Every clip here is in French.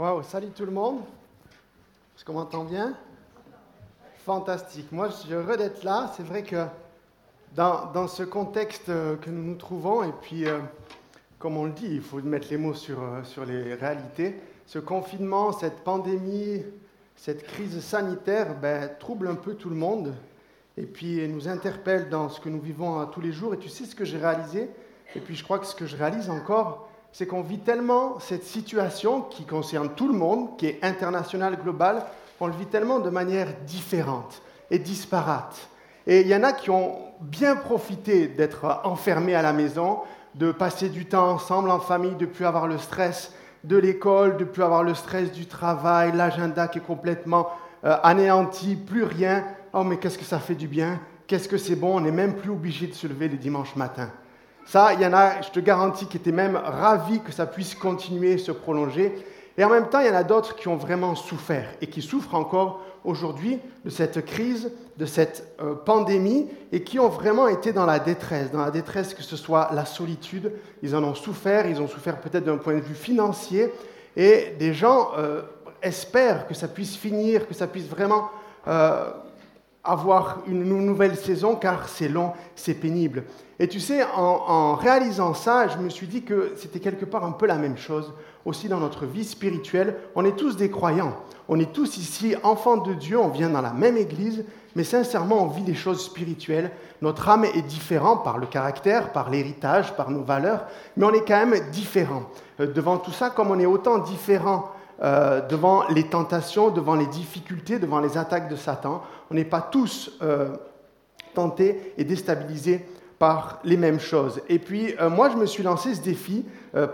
Waouh, salut tout le monde. Est-ce qu'on m'entend bien? Fantastique. Moi, je suis heureux d'être là. C'est vrai que dans, ce contexte euh, que nous nous trouvons, et puis, euh, comme on le dit, il faut mettre les mots sur, euh, sur les réalités, ce confinement, cette pandémie, cette crise sanitaire ben, trouble un peu tout le monde et puis nous interpelle dans ce que nous vivons tous les jours. Et tu sais ce que j'ai réalisé? Et puis je crois que ce que je réalise encore, c'est qu'on vit tellement cette situation qui concerne tout le monde, qui est internationale, globale, on le vit tellement de manière différente et disparate. Et il y en a qui ont bien profité d'être enfermés à la maison, de passer du temps ensemble en famille, de plus avoir le stress de l'école, de plus avoir le stress du travail, l'agenda qui est complètement euh, anéanti, plus rien. Oh mais qu'est-ce que ça fait du bien, qu'est-ce que c'est bon, on n'est même plus obligé de se lever le dimanche matin. Ça, il y en a, je te garantis, qui étaient même ravis que ça puisse continuer, se prolonger. Et en même temps, il y en a d'autres qui ont vraiment souffert et qui souffrent encore aujourd'hui de cette crise, de cette euh, pandémie, et qui ont vraiment été dans la détresse, dans la détresse que ce soit la solitude, ils en ont souffert, ils ont souffert peut-être d'un point de vue financier, et des gens euh, espèrent que ça puisse finir, que ça puisse vraiment euh, avoir une nouvelle saison, car c'est long, c'est pénible. Et tu sais, en, réalisant ça, je me suis dit que c'était quelque part un peu la même chose aussi dans notre vie spirituelle. On est tous des croyants, on est tous ici enfants de Dieu, on vient dans la même église, mais sincèrement, on vit des choses spirituelles. Notre âme est différente par le caractère, par l'héritage, par nos valeurs, mais on est quand même différent. Euh, devant tout ça, comme on est autant différent euh, devant les tentations, devant les difficultés, devant les attaques de Satan, on n'est pas tous euh, tentés et déstabilisés par les mêmes choses. Et puis, euh, moi, je me suis lancé ce défi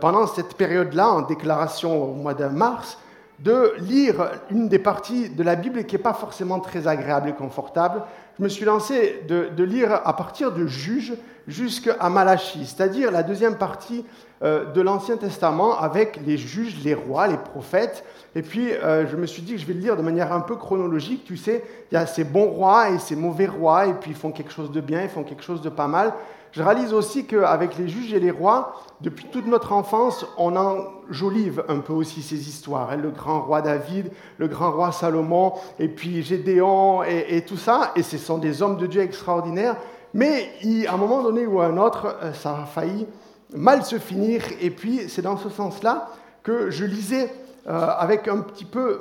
pendant cette période-là, en déclaration au mois de mars, de lire une des parties de la Bible qui n'est pas forcément très agréable et confortable. Je me suis lancé de, lire à partir de Juges jusqu'à Malachie, c'est-à-dire la deuxième partie euh, de l'Ancien Testament avec les juges, les rois, les prophètes. Et puis, je me suis dit que je vais le lire de manière un peu chronologique. Tu sais, il y a ces bons rois et ces mauvais rois, et puis ils font quelque chose de bien, ils font quelque chose de pas mal. Je réalise aussi qu'avec les juges et les rois, depuis toute notre enfance, on enjolive un peu aussi ces histoires. Hein. Le grand roi David, le grand roi Salomon, et puis Gédéon et, tout ça. Et ce sont des hommes de Dieu extraordinaires. Mais à un moment donné ou à un autre, euh, ça a failli mal se finir. Et puis c'est dans ce sens-là que je lisais euh, avec un petit peu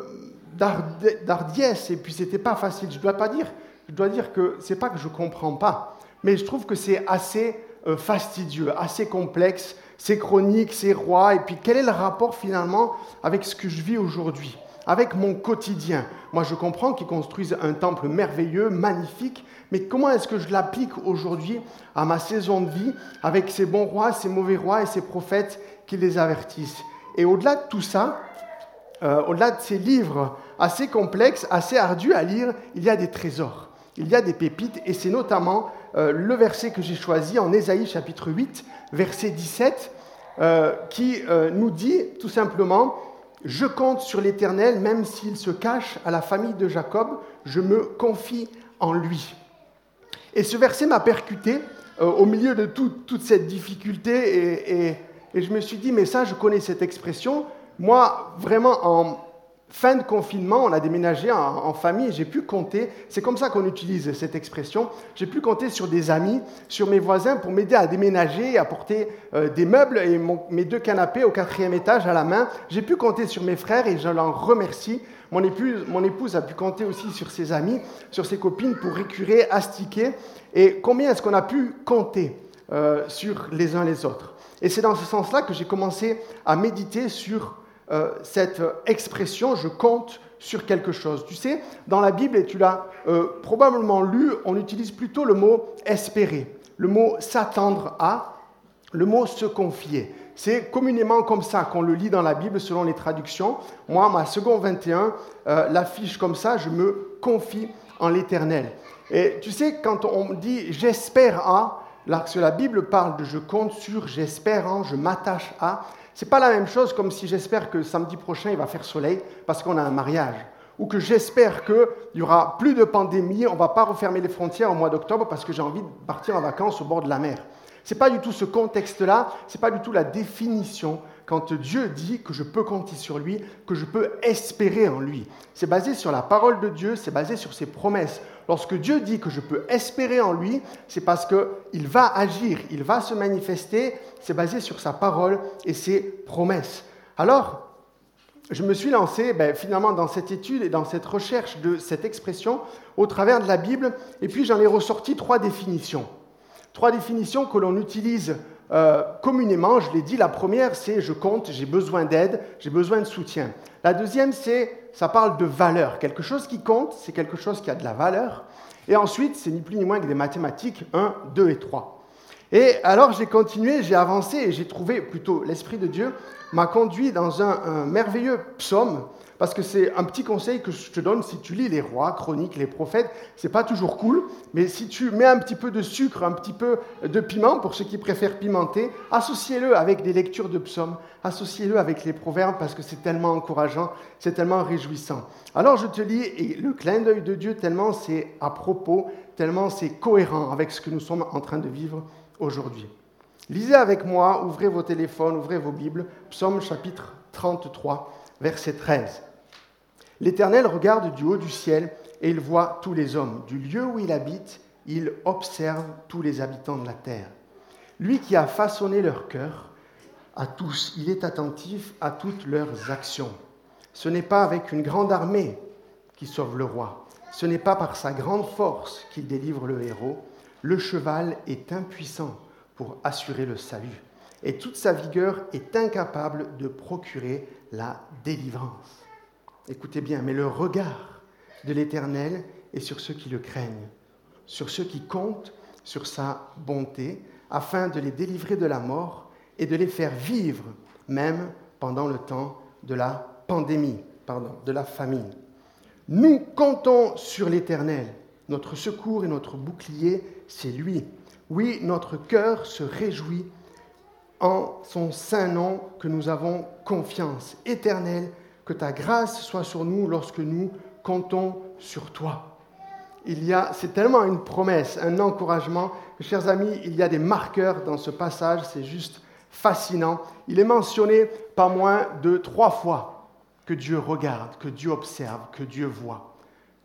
d'ardiesse. Et puis c'était pas facile. Je dois pas dire, je dois dire que c'est pas que je comprends pas mais je trouve que c'est assez euh, fastidieux, assez complexe, c'est chronique, c'est roi, et puis quel est le rapport finalement avec ce que je vis aujourd'hui, avec mon quotidien. Moi je comprends qu'ils construisent un temple merveilleux, magnifique, mais comment est-ce que je l'applique aujourd'hui à ma saison de vie, avec ces bons rois, ces mauvais rois et ces prophètes qui les avertissent? Et au-delà de tout ça, euh, au-delà de ces livres assez complexes, assez ardus à lire, il y a des trésors, il y a des pépites, et c'est notamment le verset que j'ai choisi en Ésaïe chapitre 8, verset 17, euh, qui euh, nous dit tout simplement, Je compte sur l'Éternel, même s'il se cache à la famille de Jacob, je me confie en lui. Et ce verset m'a percuté au milieu de toute cette difficulté, et, et je me suis dit, mais ça, je connais cette expression. Moi, vraiment, en, fin de confinement, on a déménagé en, famille et j'ai pu compter, c'est comme ça qu'on utilise cette expression, j'ai pu compter sur des amis, sur mes voisins pour m'aider à déménager, à porter euh, des meubles et mes deux canapés au quatrième étage à la main. J'ai pu compter sur mes frères et je l'en remercie. Mon épouse, mon épouse a pu compter aussi sur ses amis, sur ses copines pour récurer, astiquer. Et combien est-ce qu'on a pu compter euh, sur les uns les autres? Et c'est dans ce sens-là que j'ai commencé à méditer sur euh, cette expression je compte sur quelque chose. Tu sais, dans la Bible, et tu l'as euh, probablement lu, on utilise plutôt le mot espérer, le mot s'attendre à, le mot se confier. C'est communément comme ça qu'on le lit dans la Bible selon les traductions. Moi, ma seconde 21 euh, l'affiche comme ça, je me confie en l'Éternel. Et tu sais, quand on dit j'espère à, lorsque la Bible parle de je compte sur, j'espère en, je m'attache à, n'est pas la même chose comme si j'espère que samedi prochain il va faire soleil parce qu'on a un mariage. Ou que j'espère qu'il y aura plus de pandémie, on va pas refermer les frontières au mois d'octobre parce que j'ai envie de partir en vacances au bord de la mer. Ce n'est pas du tout ce contexte-là, ce n'est pas du tout la définition quand Dieu dit que je peux compter sur lui, que je peux espérer en lui. C'est basé sur la parole de Dieu, c'est basé sur ses promesses. Lorsque Dieu dit que je peux espérer en lui, c'est parce qu'il va agir, il va se manifester, c'est basé sur sa parole et ses promesses. Alors, je me suis lancé ben, finalement dans cette étude et dans cette recherche de cette expression au travers de la Bible, et puis j'en ai ressorti trois définitions. Trois définitions que l'on utilise euh, communément, je l'ai dit, la première c'est je compte, j'ai besoin d'aide, j'ai besoin de soutien. La deuxième c'est ça parle de valeur. Quelque chose qui compte, c'est quelque chose qui a de la valeur. Et ensuite, c'est ni plus ni moins que des mathématiques 1, 2 et 3. Et alors j'ai continué, j'ai avancé et j'ai trouvé plutôt l'Esprit de Dieu m'a conduit dans un, merveilleux psaume, parce que c'est un petit conseil que je te donne si tu lis les rois, chroniques, les prophètes, c'est pas toujours cool, mais si tu mets un petit peu de sucre, un petit peu de piment, pour ceux qui préfèrent pimenter, associez-le avec des lectures de psaumes, associez-le avec les proverbes, parce que c'est tellement encourageant, c'est tellement réjouissant. Alors je te lis, et le clin d'œil de Dieu, tellement c'est à propos, tellement c'est cohérent avec ce que nous sommes en train de vivre aujourd'hui. Lisez avec moi, ouvrez vos téléphones, ouvrez vos Bibles, Psaume chapitre 33, verset 13. L'Éternel regarde du haut du ciel et il voit tous les hommes. Du lieu où il habite, il observe tous les habitants de la terre. Lui qui a façonné leur cœur, à tous, il est attentif à toutes leurs actions. Ce n'est pas avec une grande armée qui sauve le roi, ce n'est pas par sa grande force qu'il délivre le héros. Le cheval est impuissant pour assurer le salut. Et toute sa vigueur est incapable de procurer la délivrance. Écoutez bien, mais le regard de l'Éternel est sur ceux qui le craignent, sur ceux qui comptent sur sa bonté, afin de les délivrer de la mort et de les faire vivre, même pendant le temps de la pandémie, pardon, de la famine. Nous comptons sur l'Éternel. Notre secours et notre bouclier, c'est lui. Oui, notre cœur se réjouit en son saint nom que nous avons confiance. éternelle, que ta grâce soit sur nous lorsque nous comptons sur toi. Il y a, c'est tellement une promesse, un encouragement. Chers amis, il y a des marqueurs dans ce passage, c'est juste fascinant. Il est mentionné pas moins de trois fois que Dieu regarde, que Dieu observe, que Dieu voit.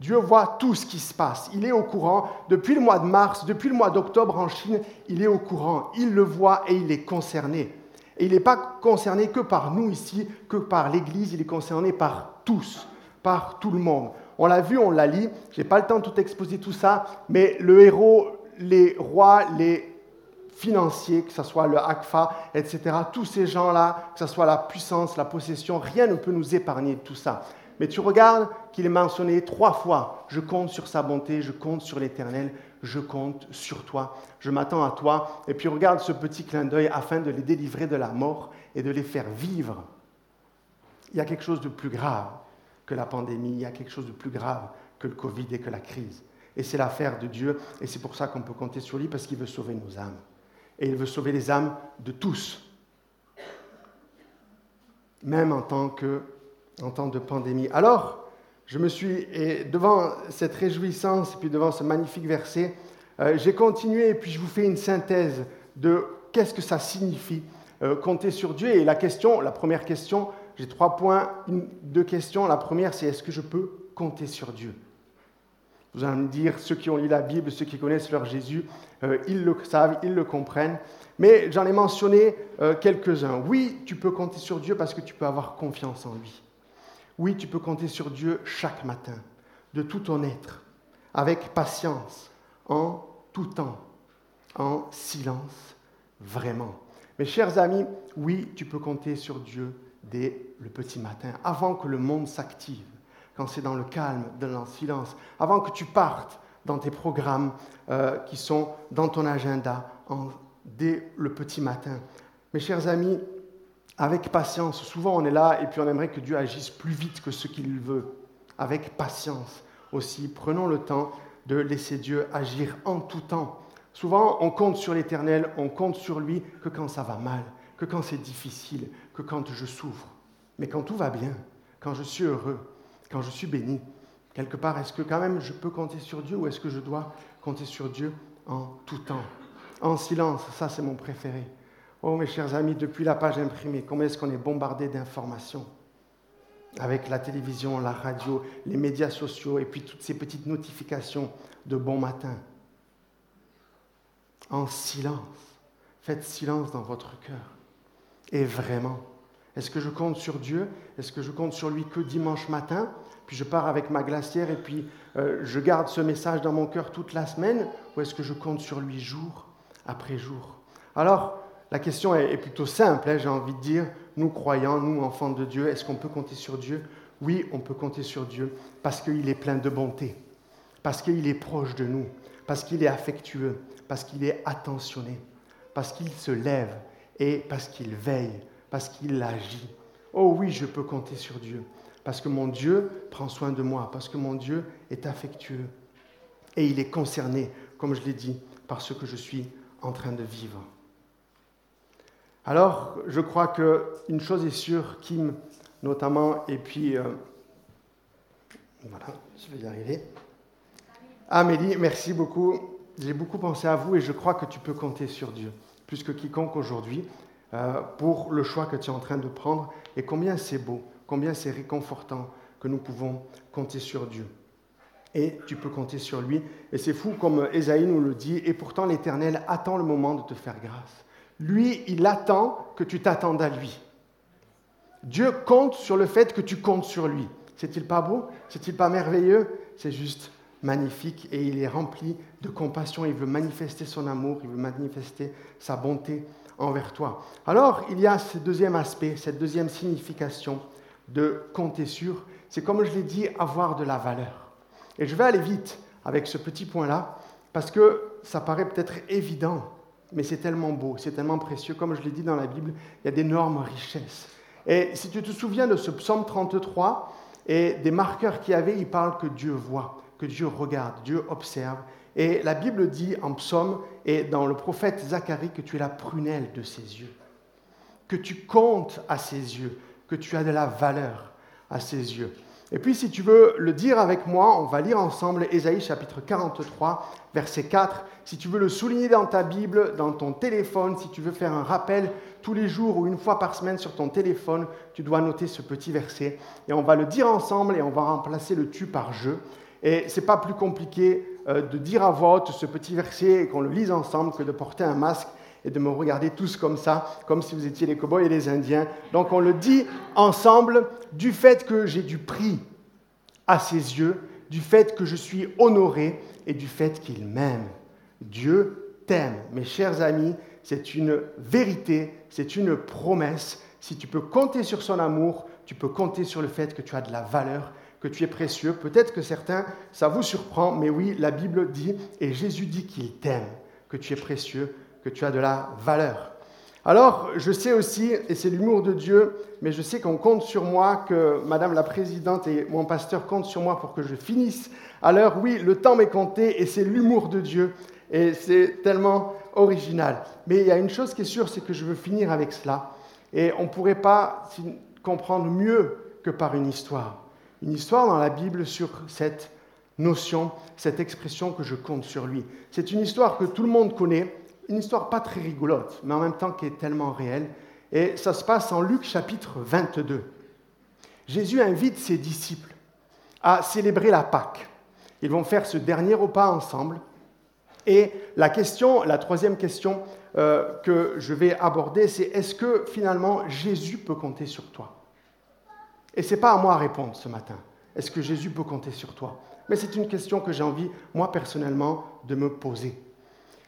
Dieu voit tout ce qui se passe. Il est au courant. Depuis le mois de mars, depuis le mois d'octobre en Chine, il est au courant. Il le voit et il est concerné. Et il n'est pas concerné que par nous ici, que par l'Église, il est concerné par tous, par tout le monde. On l'a vu, on l'a lu, je n'ai pas le temps de tout exposer tout ça, mais le héros, les rois, les financiers, que ce soit le ACFA, etc., tous ces gens-là, que ce soit la puissance, la possession, rien ne peut nous épargner de tout ça. Mais tu regardes qu'il est mentionné trois fois. Je compte sur sa bonté, je compte sur l'Éternel, je compte sur toi, je m'attends à toi. Et puis regarde ce petit clin d'œil afin de les délivrer de la mort et de les faire vivre. Il y a quelque chose de plus grave que la pandémie, il y a quelque chose de plus grave que le Covid et que la crise. Et c'est l'affaire de Dieu, et c'est pour ça qu'on peut compter sur lui, parce qu'il veut sauver nos âmes. Et il veut sauver les âmes de tous, même en tant que en temps de pandémie. Alors, je me suis, et devant cette réjouissance et puis devant ce magnifique verset, euh, j'ai continué et puis je vous fais une synthèse de qu'est-ce que ça signifie euh, compter sur Dieu. Et la question, la première question, j'ai trois points, deux questions. La première, c'est est-ce que je peux compter sur Dieu? Vous allez me dire, ceux qui ont lu la Bible, ceux qui connaissent leur Jésus, euh, ils le savent, ils le comprennent. Mais j'en ai mentionné quelques-uns. Oui, tu peux compter sur Dieu parce que tu peux avoir confiance en lui. Oui, tu peux compter sur Dieu chaque matin, de tout ton être, avec patience, en tout temps, en silence, vraiment. Mes chers amis, oui, tu peux compter sur Dieu dès le petit matin, avant que le monde s'active, quand c'est dans le calme, dans le silence, avant que tu partes dans tes programmes euh, qui sont dans ton agenda, dès le petit matin. Mes chers amis, avec patience. Souvent, on est là et puis on aimerait que Dieu agisse plus vite que ce qu'il veut. Avec patience aussi. Prenons le temps de laisser Dieu agir en tout temps. Souvent, on compte sur l'Éternel, on compte sur lui que quand ça va mal, que quand c'est difficile, que quand je souffre. Mais quand tout va bien, quand je suis heureux, quand je suis béni, quelque part, est-ce que quand même je peux compter sur Dieu ou est-ce que je dois compter sur Dieu en tout temps? En silence, ça c'est mon préféré Oh mes chers amis, depuis la page imprimée, combien est-ce qu'on est bombardé d'informations avec la télévision, la radio, les médias sociaux et puis toutes ces petites notifications de bon matin? En silence. Faites silence dans votre cœur. Et vraiment, est-ce que je compte sur Dieu? Est-ce que je compte sur lui que dimanche matin? Puis je pars avec ma glacière et puis euh, je garde ce message dans mon cœur toute la semaine? Ou est-ce que je compte sur lui jour après jour? Alors, la question est, plutôt simple, hein, j'ai envie de dire. Nous croyants, nous enfants de Dieu, est-ce qu'on peut compter sur Dieu? Oui, on peut compter sur Dieu parce qu'il est plein de bonté, parce qu'il est proche de nous, parce qu'il est affectueux, parce qu'il est attentionné, parce qu'il se lève et parce qu'il veille, parce qu'il agit. Oh oui, je peux compter sur Dieu, parce que mon Dieu prend soin de moi, parce que mon Dieu est affectueux. Et il est concerné, comme je l'ai dit, par ce que je suis en train de vivre. Alors, je crois qu'une chose est sûre, Kim notamment, et puis, euh, voilà, je vais y arriver. Amélie, merci beaucoup. J'ai beaucoup pensé à vous et je crois que tu peux compter sur Dieu, plus que quiconque aujourd'hui, euh, pour le choix que tu es en train de prendre. Et combien c'est beau, combien c'est réconfortant que nous pouvons compter sur Dieu. Et tu peux compter sur lui. Et c'est fou comme Esaïe nous le dit, et pourtant l'Éternel attend le moment de te faire grâce. Lui, il attend que tu t'attendes à lui. Dieu compte sur le fait que tu comptes sur lui. C'est-il pas beau? C'est-il pas merveilleux? C'est juste magnifique et il est rempli de compassion. Il veut manifester son amour, il veut manifester sa bonté envers toi. Alors, il y a ce deuxième aspect, cette deuxième signification de compter sur. C'est comme je l'ai dit, avoir de la valeur. Et je vais aller vite avec ce petit point-là parce que ça paraît peut-être évident mais c'est tellement beau, c'est tellement précieux. Comme je l'ai dit dans la Bible, il y a d'énormes richesses. Et si tu te souviens de ce psaume 33 et des marqueurs qu'il y avait, il parle que Dieu voit, que Dieu regarde, Dieu observe. Et la Bible dit en psaume et dans le prophète Zacharie que tu es la prunelle de ses yeux, que tu comptes à ses yeux, que tu as de la valeur à ses yeux. Et puis, si tu veux le dire avec moi, on va lire ensemble Ésaïe chapitre 43, verset 4. Si tu veux le souligner dans ta Bible, dans ton téléphone, si tu veux faire un rappel tous les jours ou une fois par semaine sur ton téléphone, tu dois noter ce petit verset. Et on va le dire ensemble et on va remplacer le tu par je. Et ce n'est pas plus compliqué euh, de dire à voix haute ce petit verset et qu'on le lise ensemble que de porter un masque et de me regarder tous comme ça, comme si vous étiez les cow-boys et les Indiens. Donc on le dit ensemble du fait que j'ai du prix à ses yeux, du fait que je suis honoré et du fait qu'il m'aime. Dieu t'aime. Mes chers amis, c'est une vérité, c'est une promesse. Si tu peux compter sur son amour, tu peux compter sur le fait que tu as de la valeur, que tu es précieux. Peut-être que certains, ça vous surprend, mais oui, la Bible dit, et Jésus dit qu'il t'aime, que tu es précieux, que tu as de la valeur. Alors, je sais aussi, et c'est l'humour de Dieu, mais je sais qu'on compte sur moi, que Madame la Présidente et mon pasteur comptent sur moi pour que je finisse à l'heure. Oui, le temps m'est compté et c'est l'humour de Dieu. Et c'est tellement original. Mais il y a une chose qui est sûre, c'est que je veux finir avec cela. Et on ne pourrait pas comprendre mieux que par une histoire. Une histoire dans la Bible sur cette notion, cette expression que je compte sur lui. C'est une histoire que tout le monde connaît, une histoire pas très rigolote, mais en même temps qui est tellement réelle. Et ça se passe en Luc chapitre 22. Jésus invite ses disciples à célébrer la Pâque. Ils vont faire ce dernier repas ensemble. Et la question, la troisième question euh, que je vais aborder, c'est est-ce que finalement Jésus peut compter sur toi? Et ce n'est pas à moi à répondre ce matin. Est-ce que Jésus peut compter sur toi? Mais c'est une question que j'ai envie, moi personnellement, de me poser.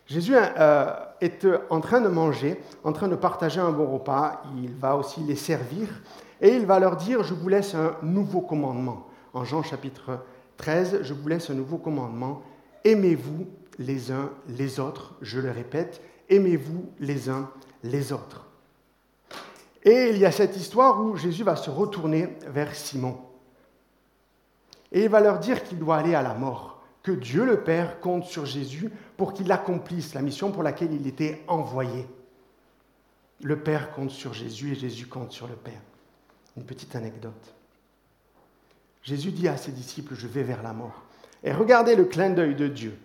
Jésus euh, est en train de manger, en train de partager un bon repas, il va aussi les servir, et il va leur dire, je vous laisse un nouveau commandement. En Jean chapitre 13, je vous laisse un nouveau commandement, aimez-vous les uns les autres, je le répète, aimez-vous les uns les autres. Et il y a cette histoire où Jésus va se retourner vers Simon. Et il va leur dire qu'il doit aller à la mort que Dieu le Père compte sur Jésus pour qu'il accomplisse la mission pour laquelle il était envoyé. Le Père compte sur Jésus et Jésus compte sur le Père. Une petite anecdote. Jésus dit à ses disciples, je vais vers la mort. Et regardez le clin d'œil de Dieu.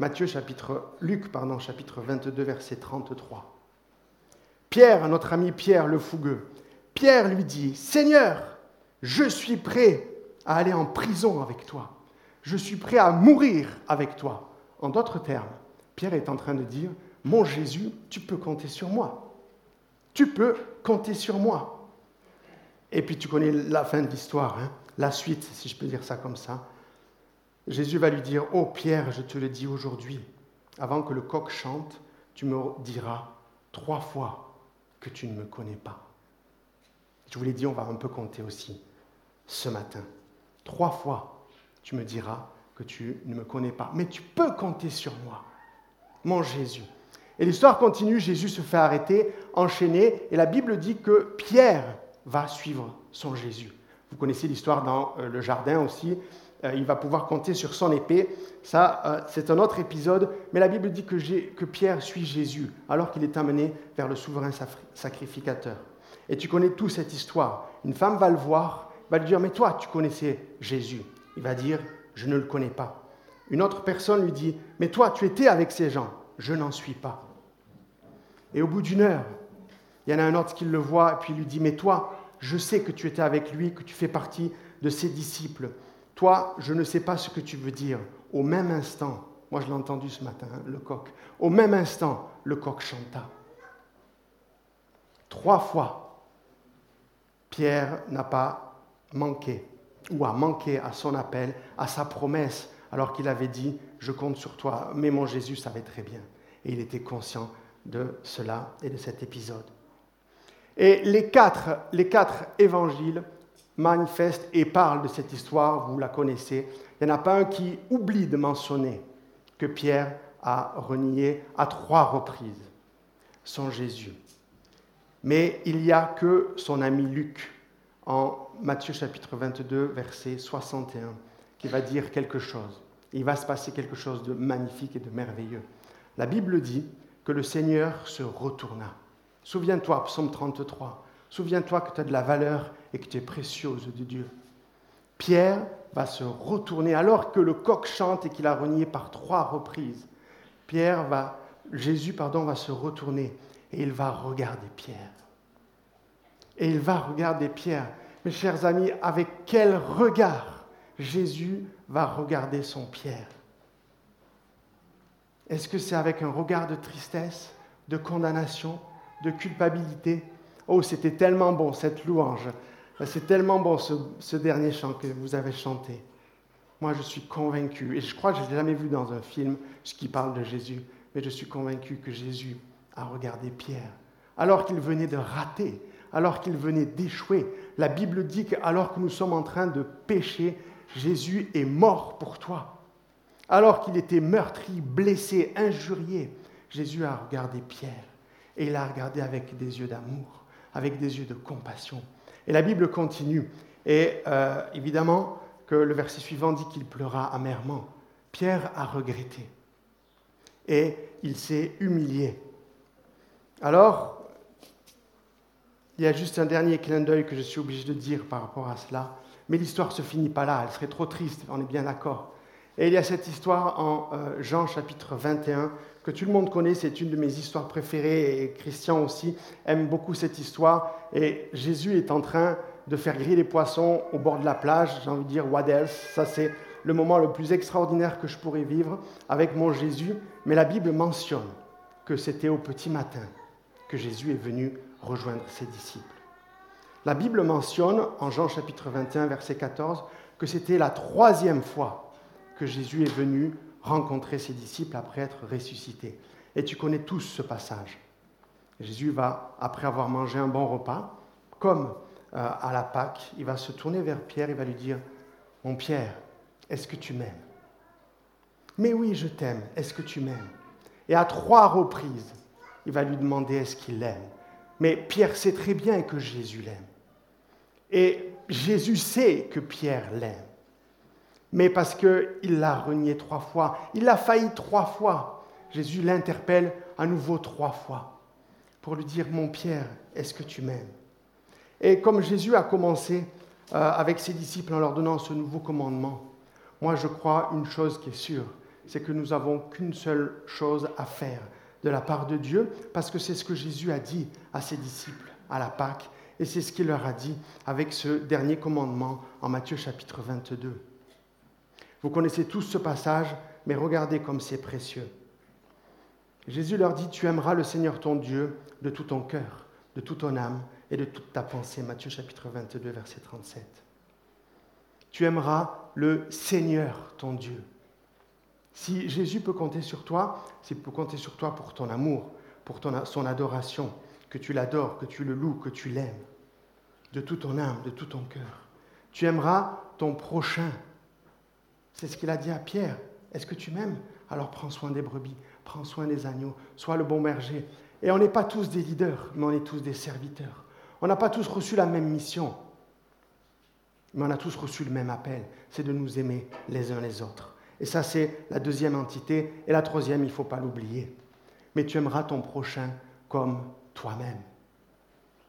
Matthieu chapitre, Luc chapitre 22 verset 33. Pierre, notre ami Pierre le fougueux, Pierre lui dit, Seigneur, je suis prêt à aller en prison avec toi. Je suis prêt à mourir avec toi. En d'autres termes, Pierre est en train de dire, mon Jésus, tu peux compter sur moi. Tu peux compter sur moi. Et puis tu connais la fin de l'histoire, hein, la suite, si je peux dire ça comme ça. Jésus va lui dire, oh Pierre, je te le dis aujourd'hui, avant que le coq chante, tu me diras trois fois que tu ne me connais pas. Je vous l'ai dit, on va un peu compter aussi ce matin. Trois fois, tu me diras que tu ne me connais pas. Mais tu peux compter sur moi, mon Jésus. Et l'histoire continue, Jésus se fait arrêter, enchaîner, et la Bible dit que Pierre va suivre son Jésus. Vous connaissez l'histoire dans euh, le jardin aussi, euh, il va pouvoir compter sur son épée. Ça, euh, c'est un autre épisode, mais la Bible dit que, que Pierre suit Jésus alors qu'il est amené vers le souverain sacrificateur. Et tu connais toute cette histoire. Une femme va le voir, va lui dire, mais toi, tu connaissais Jésus. Il va dire, je ne le connais pas. Une autre personne lui dit, mais toi, tu étais avec ces gens. Je n'en suis pas. Et au bout d'une heure, il y en a un autre qui le voit et puis lui dit, mais toi, je sais que tu étais avec lui, que tu fais partie de ses disciples. Toi, je ne sais pas ce que tu veux dire. Au même instant, moi je l'ai entendu ce matin, hein, le coq, au même instant, le coq chanta. Trois fois, Pierre n'a pas manqué ou a manqué à son appel, à sa promesse, alors qu'il avait dit, je compte sur toi. Mais mon Jésus savait très bien. Et il était conscient de cela et de cet épisode. Et les quatre, les quatre évangiles manifestent et parlent de cette histoire, vous la connaissez. Il n'y en a pas un qui oublie de mentionner que Pierre a renié à trois reprises son Jésus. Mais il n'y a que son ami Luc en Matthieu chapitre 22, verset 61, qui va dire quelque chose. Il va se passer quelque chose de magnifique et de merveilleux. La Bible dit que le Seigneur se retourna. Souviens-toi, psaume 33, souviens-toi que tu as de la valeur et que tu es précieuse de Dieu. Pierre va se retourner alors que le coq chante et qu'il a renié par trois reprises. Pierre va, Jésus pardon, va se retourner et il va regarder Pierre. Et il va regarder Pierre. Mes chers amis, avec quel regard Jésus va regarder son Pierre? Est-ce que c'est avec un regard de tristesse, de condamnation, de culpabilité? Oh, c'était tellement bon cette louange. C'est tellement bon ce, dernier chant que vous avez chanté. Moi, je suis convaincu, et je crois que je n'ai jamais vu dans un film ce qui parle de Jésus, mais je suis convaincu que Jésus a regardé Pierre alors qu'il venait de rater, alors qu'il venait d'échouer. La Bible dit qu'alors que nous sommes en train de pécher, Jésus est mort pour toi. Alors qu'il était meurtri, blessé, injurié, Jésus a regardé Pierre et il l'a regardé avec des yeux d'amour, avec des yeux de compassion. Et la Bible continue. Et euh, évidemment que le verset suivant dit qu'il pleura amèrement. Pierre a regretté et il s'est humilié. Alors, il y a juste un dernier clin d'œil que je suis obligé de dire par rapport à cela. Mais l'histoire ne se finit pas là, elle serait trop triste, on est bien d'accord. Et il y a cette histoire en euh, Jean chapitre 21 que tout le monde connaît, c'est une de mes histoires préférées et Christian aussi aime beaucoup cette histoire. Et Jésus est en train de faire griller les poissons au bord de la plage, j'ai envie de dire what else, ça c'est le moment le plus extraordinaire que je pourrais vivre avec mon Jésus. Mais la Bible mentionne que c'était au petit matin que Jésus est venu rejoindre ses disciples. La Bible mentionne en Jean chapitre 21, verset 14, que c'était la troisième fois que Jésus est venu rencontrer ses disciples après être ressuscité. Et tu connais tous ce passage. Jésus va, après avoir mangé un bon repas, comme euh, à la Pâque, il va se tourner vers Pierre, il va lui dire, Mon Pierre, est-ce que tu m'aimes Mais oui, je t'aime, est-ce que tu m'aimes? Et à trois reprises, il va lui demander, est-ce qu'il l'aime Mais Pierre sait très bien que Jésus l'aime. Et Jésus sait que Pierre l'aime mais parce qu'il l'a renié trois fois. Il a failli trois fois. Jésus l'interpelle à nouveau trois fois pour lui dire, mon Pierre, est-ce que tu m'aimes? Et comme Jésus a commencé euh, avec ses disciples en leur donnant ce nouveau commandement, moi je crois une chose qui est sûre, c'est que nous n'avons qu'une seule chose à faire de la part de Dieu, parce que c'est ce que Jésus a dit à ses disciples à la Pâque, et c'est ce qu'il leur a dit avec ce dernier commandement en Matthieu chapitre 22. Vous connaissez tous ce passage, mais regardez comme c'est précieux. Jésus leur dit, tu aimeras le Seigneur ton Dieu de tout ton cœur, de toute ton âme et de toute ta pensée. Matthieu chapitre 22, verset 37. Tu aimeras le Seigneur ton Dieu. Si Jésus peut compter sur toi, c'est peut compter sur toi pour ton amour, pour son adoration, que tu l'adores, que tu le loues, que tu l'aimes, de toute ton âme, de tout ton cœur. Tu aimeras ton prochain. C'est ce qu'il a dit à Pierre. Est-ce que tu m'aimes? Alors prends soin des brebis, prends soin des agneaux, sois le bon berger. Et on n'est pas tous des leaders, mais on est tous des serviteurs. On n'a pas tous reçu la même mission, mais on a tous reçu le même appel, c'est de nous aimer les uns les autres. Et ça, c'est la deuxième entité. Et la troisième, il ne faut pas l'oublier. Mais tu aimeras ton prochain comme toi-même.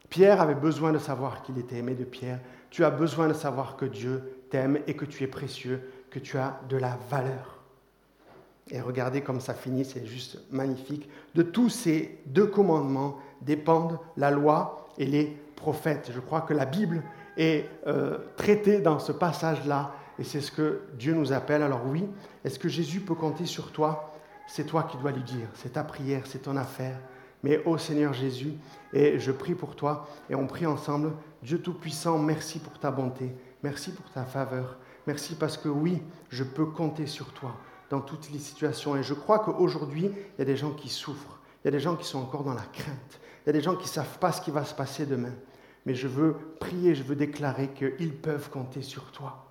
Pierre avait besoin de savoir qu'il était aimé de Pierre. Tu as besoin de savoir que Dieu t'aime et que tu es précieux, que tu as de la valeur. Et regardez comme ça finit, c'est juste magnifique. De tous ces deux commandements dépendent la loi et les prophètes. Je crois que la Bible est euh, traitée dans ce passage-là, et c'est ce que Dieu nous appelle. Alors oui, est-ce que Jésus peut compter sur toi? C'est toi qui dois lui dire, c'est ta prière, c'est ton affaire. Mais ô Seigneur Jésus, et je prie pour toi, et on prie ensemble, Dieu Tout-Puissant, merci pour ta bonté, merci pour ta faveur, merci parce que oui, je peux compter sur toi dans toutes les situations. Et je crois qu'aujourd'hui, il y a des gens qui souffrent, il y a des gens qui sont encore dans la crainte, il y a des gens qui ne savent pas ce qui va se passer demain. Mais je veux prier, je veux déclarer qu'ils peuvent compter sur toi.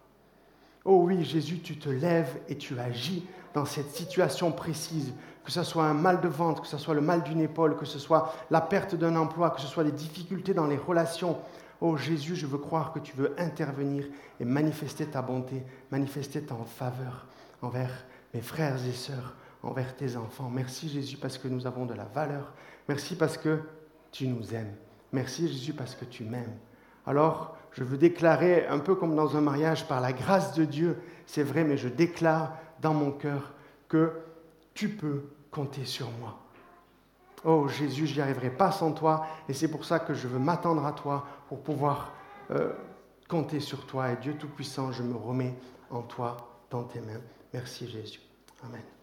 Oh oui, Jésus, tu te lèves et tu agis dans cette situation précise, que ce soit un mal de ventre, que ce soit le mal d'une épaule, que ce soit la perte d'un emploi, que ce soit des difficultés dans les relations. Oh Jésus, je veux croire que tu veux intervenir et manifester ta bonté, manifester ta faveur envers mes frères et sœurs, envers tes enfants. Merci Jésus parce que nous avons de la valeur. Merci parce que tu nous aimes. Merci Jésus parce que tu m'aimes. Alors, je veux déclarer, un peu comme dans un mariage, par la grâce de Dieu, c'est vrai, mais je déclare dans mon cœur que tu peux compter sur moi. Oh Jésus, je n'y arriverai pas sans toi, et c'est pour ça que je veux m'attendre à toi pour pouvoir euh, compter sur toi. Et Dieu Tout-Puissant, je me remets en toi, dans tes mains. Merci Jésus. Amen.